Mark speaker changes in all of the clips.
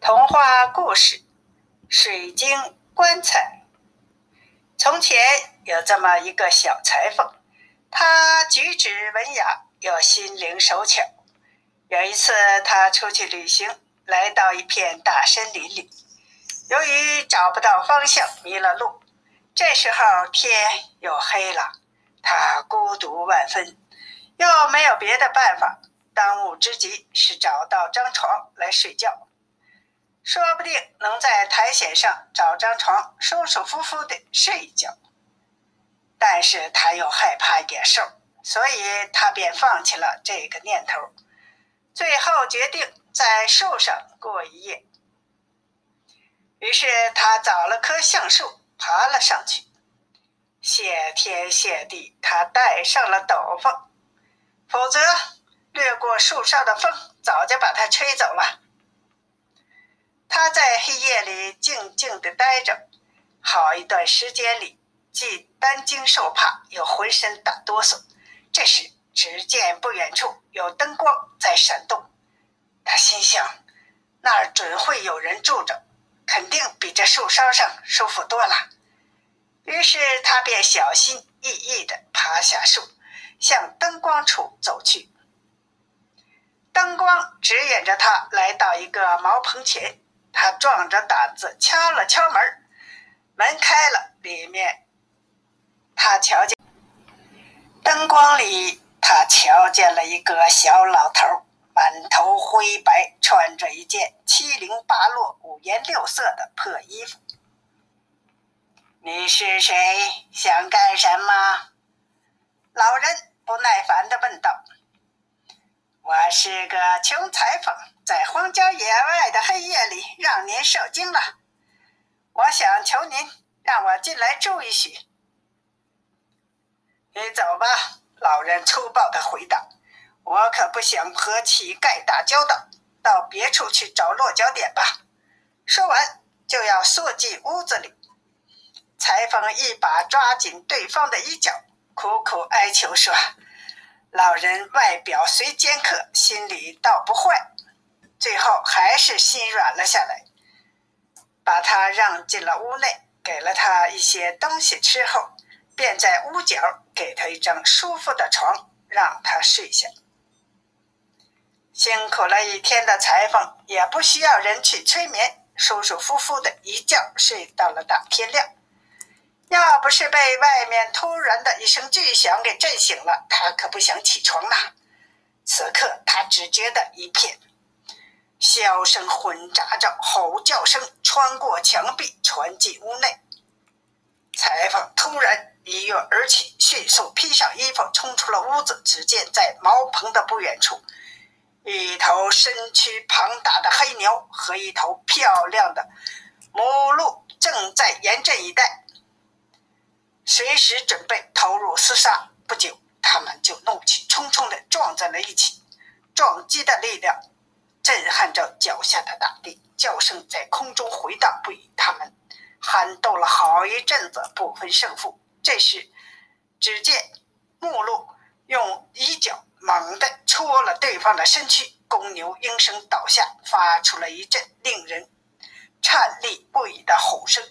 Speaker 1: 童话故事《水晶棺材》。从前有这么一个小裁缝，他举止文雅又心灵手巧。有一次，他出去旅行，来到一片大森林里，由于找不到方向，迷了路。这时候天又黑了，他孤独万分，又没有别的办法。当务之急是找到张床来睡觉，说不定能在苔藓上找张床，舒舒服服的睡一觉。但是他又害怕野兽，所以他便放弃了这个念头，最后决定在树上过一夜。于是他找了棵橡树，爬了上去。谢天谢地，他戴上了斗篷，否则。掠过树梢的风早就把他吹走了。他在黑夜里静静地待着，好一段时间里，既担惊受怕，又浑身打哆嗦。这时，只见不远处有灯光在闪动。他心想：那儿准会有人住着，肯定比这树梢上舒服多了。于是，他便小心翼翼地爬下树，向灯光处走去。灯光指引着他来到一个茅棚前，他壮着胆子敲了敲门，门开了，里面他瞧见灯光里，他瞧见了一个小老头，满头灰白，穿着一件七零八落、五颜六色的破衣服。你是谁？想干什么？老人不耐烦地问道。我是个穷裁缝，野外的黑夜里让您受惊了。我想求您让我进来住一宿。你走吧，老人粗暴的回答。我可不想和乞丐打交道，到别处去找落脚点吧。说完，就要缩进屋子里。裁缝一把抓紧对方的衣角，苦苦哀求说。老人外表虽尖刻，心里倒不坏，最后还是心软了下来，把他让进了屋内，给了他一些东西吃后，便在屋角给他一张舒服的床，让他睡下。辛苦了一天的裁缝也不需要人去催眠，舒舒服服的一觉睡到了大天亮。要不是被外面突然的一声巨响给震醒了，他可不想起床呐。此刻他只觉得一片箫声混杂着吼叫声穿过墙壁传进屋内。裁缝突然一跃而起，迅速披上衣服冲出了屋子。只见在茅棚的不远处，一头身躯庞大的黑牛和一头漂亮的母鹿正在严阵以待。随时准备投入厮杀。不久，他们就怒气冲冲地撞在了一起，撞击的力量震撼着脚下的大地，叫声在空中回荡不已。他们喊斗了好一阵子，不分胜负。这时，只见木鹿用衣角猛地戳了对方的身躯，公牛应声倒下，发出了一阵令人颤栗不已的吼声。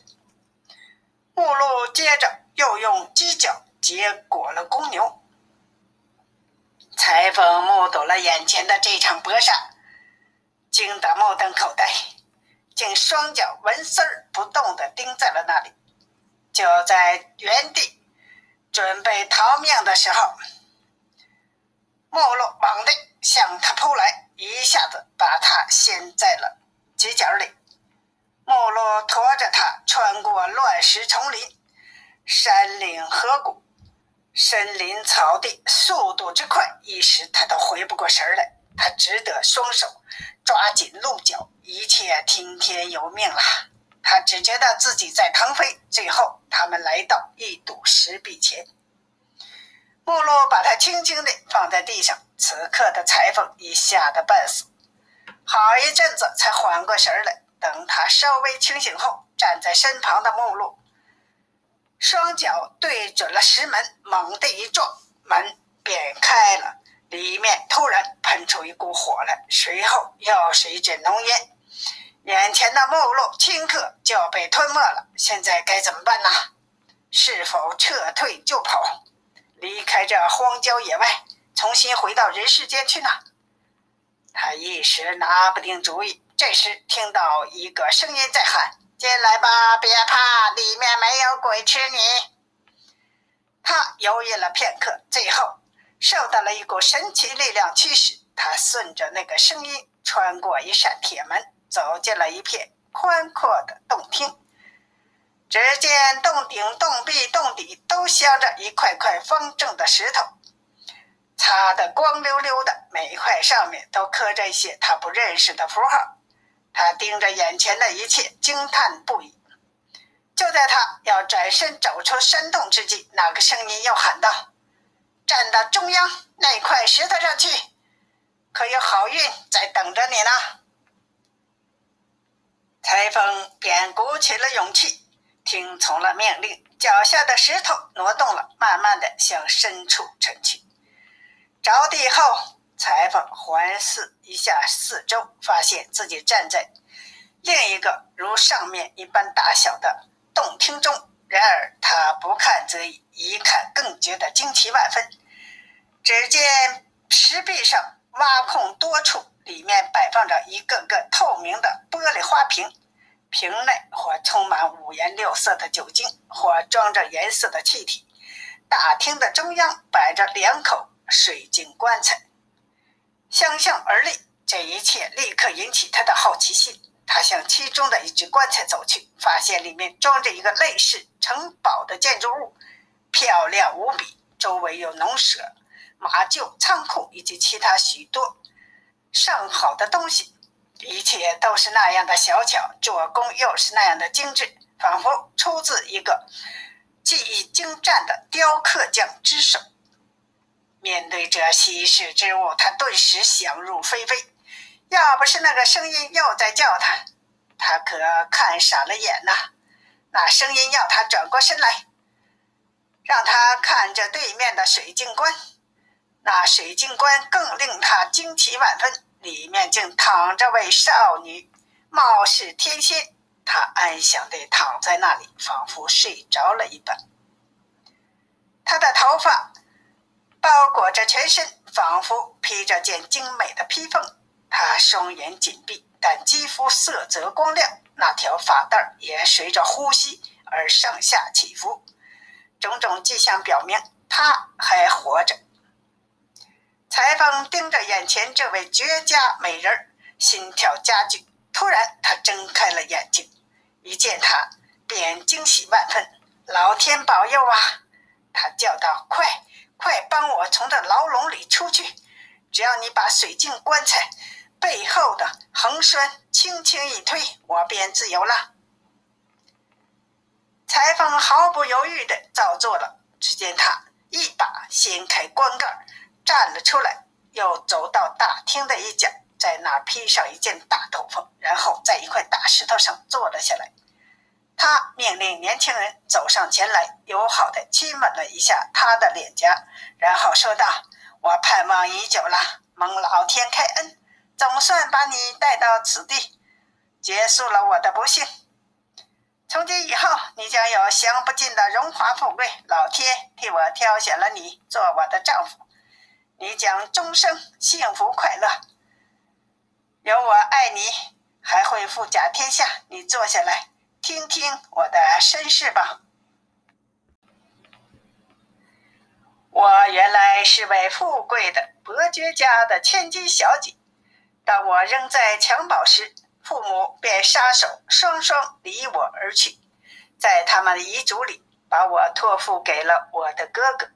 Speaker 1: 木鹿接着。又用犄角结果了公牛。裁缝目睹了眼前的这场搏杀，惊得目瞪口呆，竟双脚纹丝儿不动地钉在了那里。就在原地准备逃命的时候，莫洛猛地向他扑来，一下子把他掀在了犄角里。莫洛驮着他穿过乱石丛林。山岭河谷，森林草地，速度之快，一时他都回不过神来。他只得双手抓紧鹿角，一切听天由命了。他只觉得自己在腾飞。最后，他们来到一堵石壁前，木鹿把他轻轻地放在地上。此刻的裁缝已吓得半死，好一阵子才缓过神来。等他稍微清醒后，站在身旁的木鹿。双脚对准了石门，猛地一撞，门便开了。里面突然喷出一股火来，随后又是一阵浓烟，眼前的目录顷刻就被吞没了，现在该怎么办呢？是否撤退就跑，离开这荒郊野外，重新回到人世间去呢？他一时拿不定主意。这时，听到一个声音在喊：“进来吧，别怕，里面没有鬼吃你。”他犹豫了片刻，最后受到了一股神奇力量驱使，他顺着那个声音，穿过一扇铁门，走进了一片宽阔的洞厅。只见洞顶、洞壁、洞底都镶着一块块方正的石头。擦得光溜溜的，每一块上面都刻着一些他不认识的符号。他盯着眼前的一切，惊叹不已。就在他要转身走出山洞之际，那个声音又喊道：“站到中央那块石头上去，可有好运在等着你呢。”裁缝便鼓起了勇气，听从了命令，脚下的石头挪动了，慢慢的向深处沉去。着地后，裁缝环视一下四周，发现自己站在另一个如上面一般大小的洞厅中。然而他不看则已，一看更觉得惊奇万分。只见石壁上挖空多处，里面摆放着一个个透明的玻璃花瓶，瓶内或充满五颜六色的酒精，或装着颜色的气体。大厅的中央摆着两口。水晶棺材，相向而立，这一切立刻引起他的好奇心。他向其中的一只棺材走去，发现里面装着一个类似城堡的建筑物，漂亮无比。周围有农舍、马厩、仓库以及其他许多上好的东西，一切都是那样的小巧，做工又是那样的精致，仿佛出自一个技艺精湛的雕刻匠之手。面对这稀世之物，他顿时想入非非。要不是那个声音又在叫他，他可看傻了眼呐。那声音要他转过身来，让他看着对面的水晶棺。那水晶棺更令他惊奇万分，里面竟躺着位少女，貌似天仙。他安详地躺在那里，仿佛睡着了一般。他的头发。包裹着全身，仿佛披着件精美的披风。他双眼紧闭，但肌肤色泽光亮，那条发带也随着呼吸而上下起伏。种种迹象表明他还活着。裁缝盯着眼前这位绝佳美人，心跳加剧。突然，他睁开了眼睛，一见他便惊喜万分。老天保佑啊！他叫道：“快！”快帮我从这牢笼里出去！只要你把水晶棺材背后的横栓轻轻一推，我便自由了。裁缝毫不犹豫地照做了。只见他一把掀开棺盖，站了出来，又走到大厅的一角，在那儿披上一件大斗篷，然后在一块大石头上坐了下来。他命令年轻人走上前来，友好地亲吻了一下他的脸颊，然后说道：“我盼望已久了，蒙老天开恩，总算把你带到此地，结束了我的不幸。从今以后，你将有享不尽的荣华富贵。老天替我挑选了你做我的丈夫，你将终生幸福快乐。有我爱你，还会富甲天下。你坐下来。”听听我的身世吧。我原来是位富贵的伯爵家的千金小姐。当我仍在襁褓时，父母便撒手双双离我而去，在他们的遗嘱里，把我托付给了我的哥哥，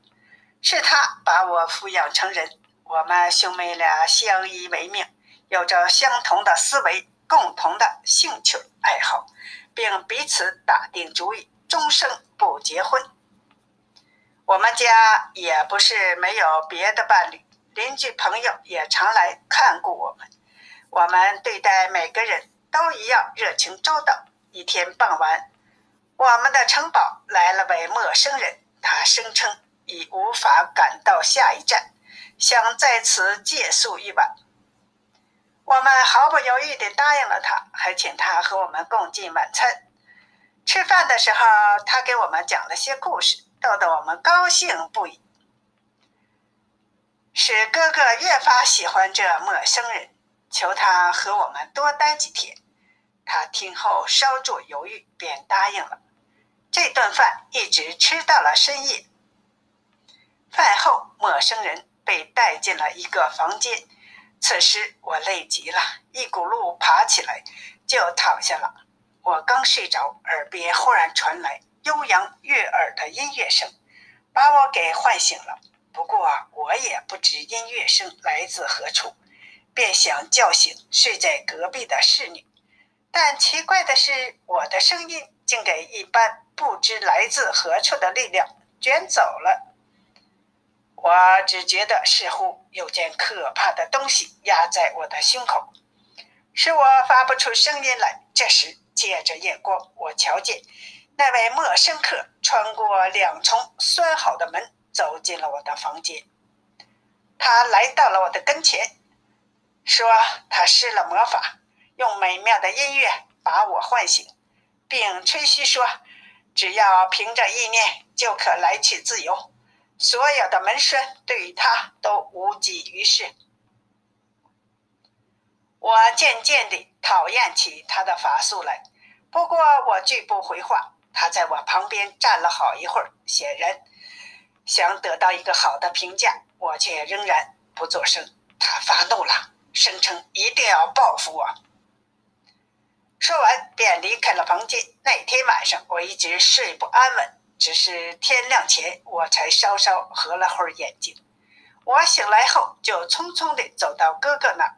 Speaker 1: 是他把我抚养成人。我们兄妹俩相依为命，有着相同的思维，共同的兴趣爱好。并彼此打定主意，终生不结婚。我们家也不是没有别的伴侣，邻居朋友也常来看顾我们。我们对待每个人都一样热情周到。一天傍晚，我们的城堡来了位陌生人，他声称已无法赶到下一站，想在此借宿一晚。我们毫不犹豫地答应了他，还请他和我们共进晚餐。吃饭的时候，他给我们讲了些故事，逗得我们高兴不已，使哥哥越发喜欢这陌生人，求他和我们多待几天。他听后稍作犹豫，便答应了。这顿饭一直吃到了深夜。饭后，陌生人被带进了一个房间。此时我累极了，一骨碌爬起来就躺下了。我刚睡着，耳边忽然传来悠扬悦耳的音乐声，把我给唤醒了。不过我也不知音乐声来自何处，便想叫醒睡在隔壁的侍女。但奇怪的是，我的声音竟给一般不知来自何处的力量卷走了。我只觉得似乎有件可怕的东西压在我的胸口，使我发不出声音来。这时，借着夜光，我瞧见那位陌生客穿过两重拴好的门，走进了我的房间。他来到了我的跟前，说他施了魔法，用美妙的音乐把我唤醒，并吹嘘说，只要凭着意念，就可来去自由。所有的门栓对于他都无济于事。我渐渐地讨厌起他的法术来。不过我拒不回话，他在我旁边站了好一会儿，显然想得到一个好的评价。我却仍然不作声。他发怒了，声称一定要报复我。说完便离开了房间。那天晚上我一直睡不安稳，只是天亮前我才稍稍合了会儿眼睛。我醒来后就匆匆地走到哥哥那儿，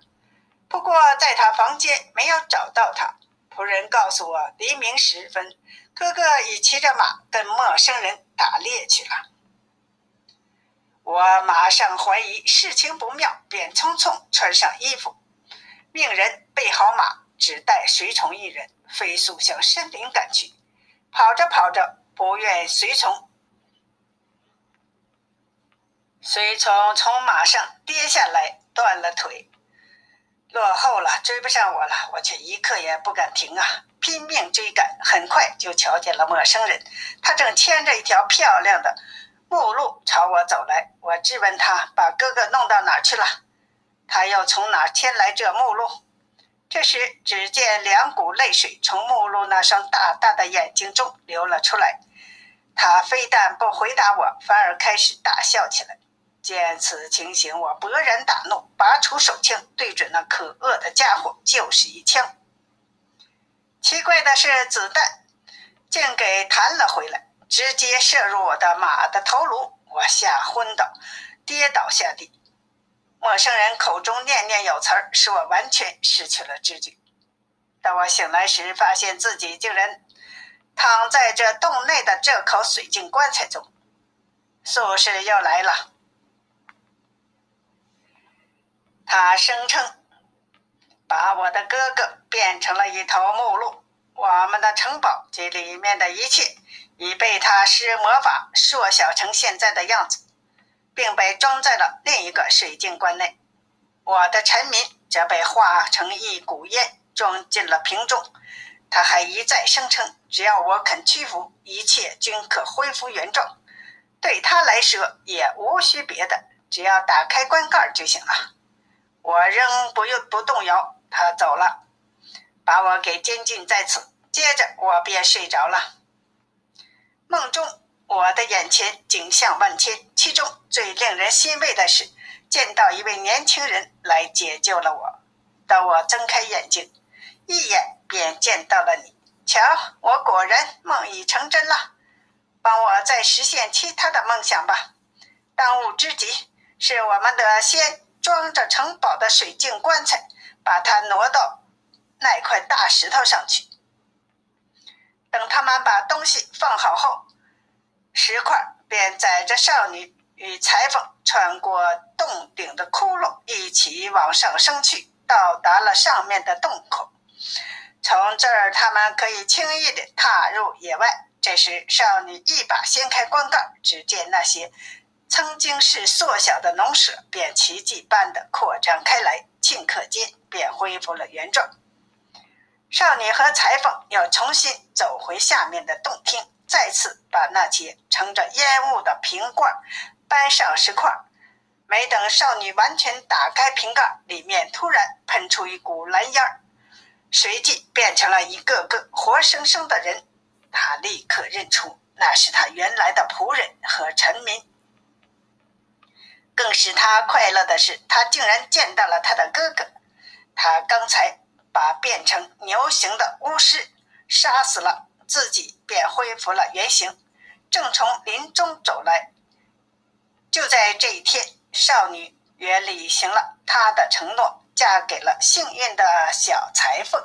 Speaker 1: 不过在他房间没有找到他。仆人告诉我，黎明时分，哥哥已骑着马跟陌生人打猎去了。我马上怀疑事情不妙，便匆匆穿上衣服，命人备好马，只带随从一人，飞速向森林赶去。跑着跑着，不愿随从，随从从马上跌下来，断了腿。落后了，追不上我了，我却一刻也不敢停啊！拼命追赶，很快就瞧见了陌生人，他正牵着一条漂亮的木鹿朝我走来。我质问他把哥哥弄到哪儿去了，他又从哪儿牵来这木鹿？这时，只见两股泪水从木鹿那双大大的眼睛中流了出来。他非但不回答我，反而开始大笑起来。见此情形，我勃然大怒，拔出手枪，对准那可恶的家伙就是一枪。奇怪的是，子弹竟给弹了回来，直接射入我的马的头颅，我吓昏倒，跌倒下地。陌生人口中念念有词儿，使我完全失去了知觉。当我醒来时，发现自己竟然躺在这洞内的这口水晶棺材中。术士又来了。他声称把我的哥哥变成了一头母鹿，我们的城堡及里面的一切已被他施魔法缩小成现在的样子，并被装在了另一个水晶棺内。我的臣民则被化成一股烟，装进了瓶中。他还一再声称，只要我肯屈服，一切均可恢复原状。对他来说，也无需别的，只要打开棺盖就行了。我仍不用不动摇，他走了，把我给监禁在此。接着我便睡着了。梦中，我的眼前景象万千，其中最令人欣慰的是，见到一位年轻人来解救了我。当我睁开眼睛，一眼便见到了你。瞧，我果然梦已成真了。帮我再实现其他的梦想吧。当务之急是我们的先。装着城堡的水晶棺材，把它挪到那块大石头上去。等他们把东西放好后，石块便载着少女与裁缝穿过洞顶的窟窿，一起往上升去，到达了上面的洞口。从这儿，他们可以轻易地踏入野外。这时，少女一把掀开棺盖，只见那些。曾经是缩小的农舍，便奇迹般的扩张开来，顷刻间便恢复了原状。少女和裁缝又重新走回下面的洞厅，再次把那些盛着烟雾的瓶罐搬上石块。没等少女完全打开瓶盖，里面突然喷出一股蓝烟儿，随即变成了一个个活生生的人。他立刻认出那是他原来的仆人和臣民。更使他快乐的是，他竟然见到了他的哥哥。他刚才把变成牛形的巫师杀死了，自己便恢复了原形，正从林中走来。就在这一天，少女也履行了她的承诺，嫁给了幸运的小裁缝。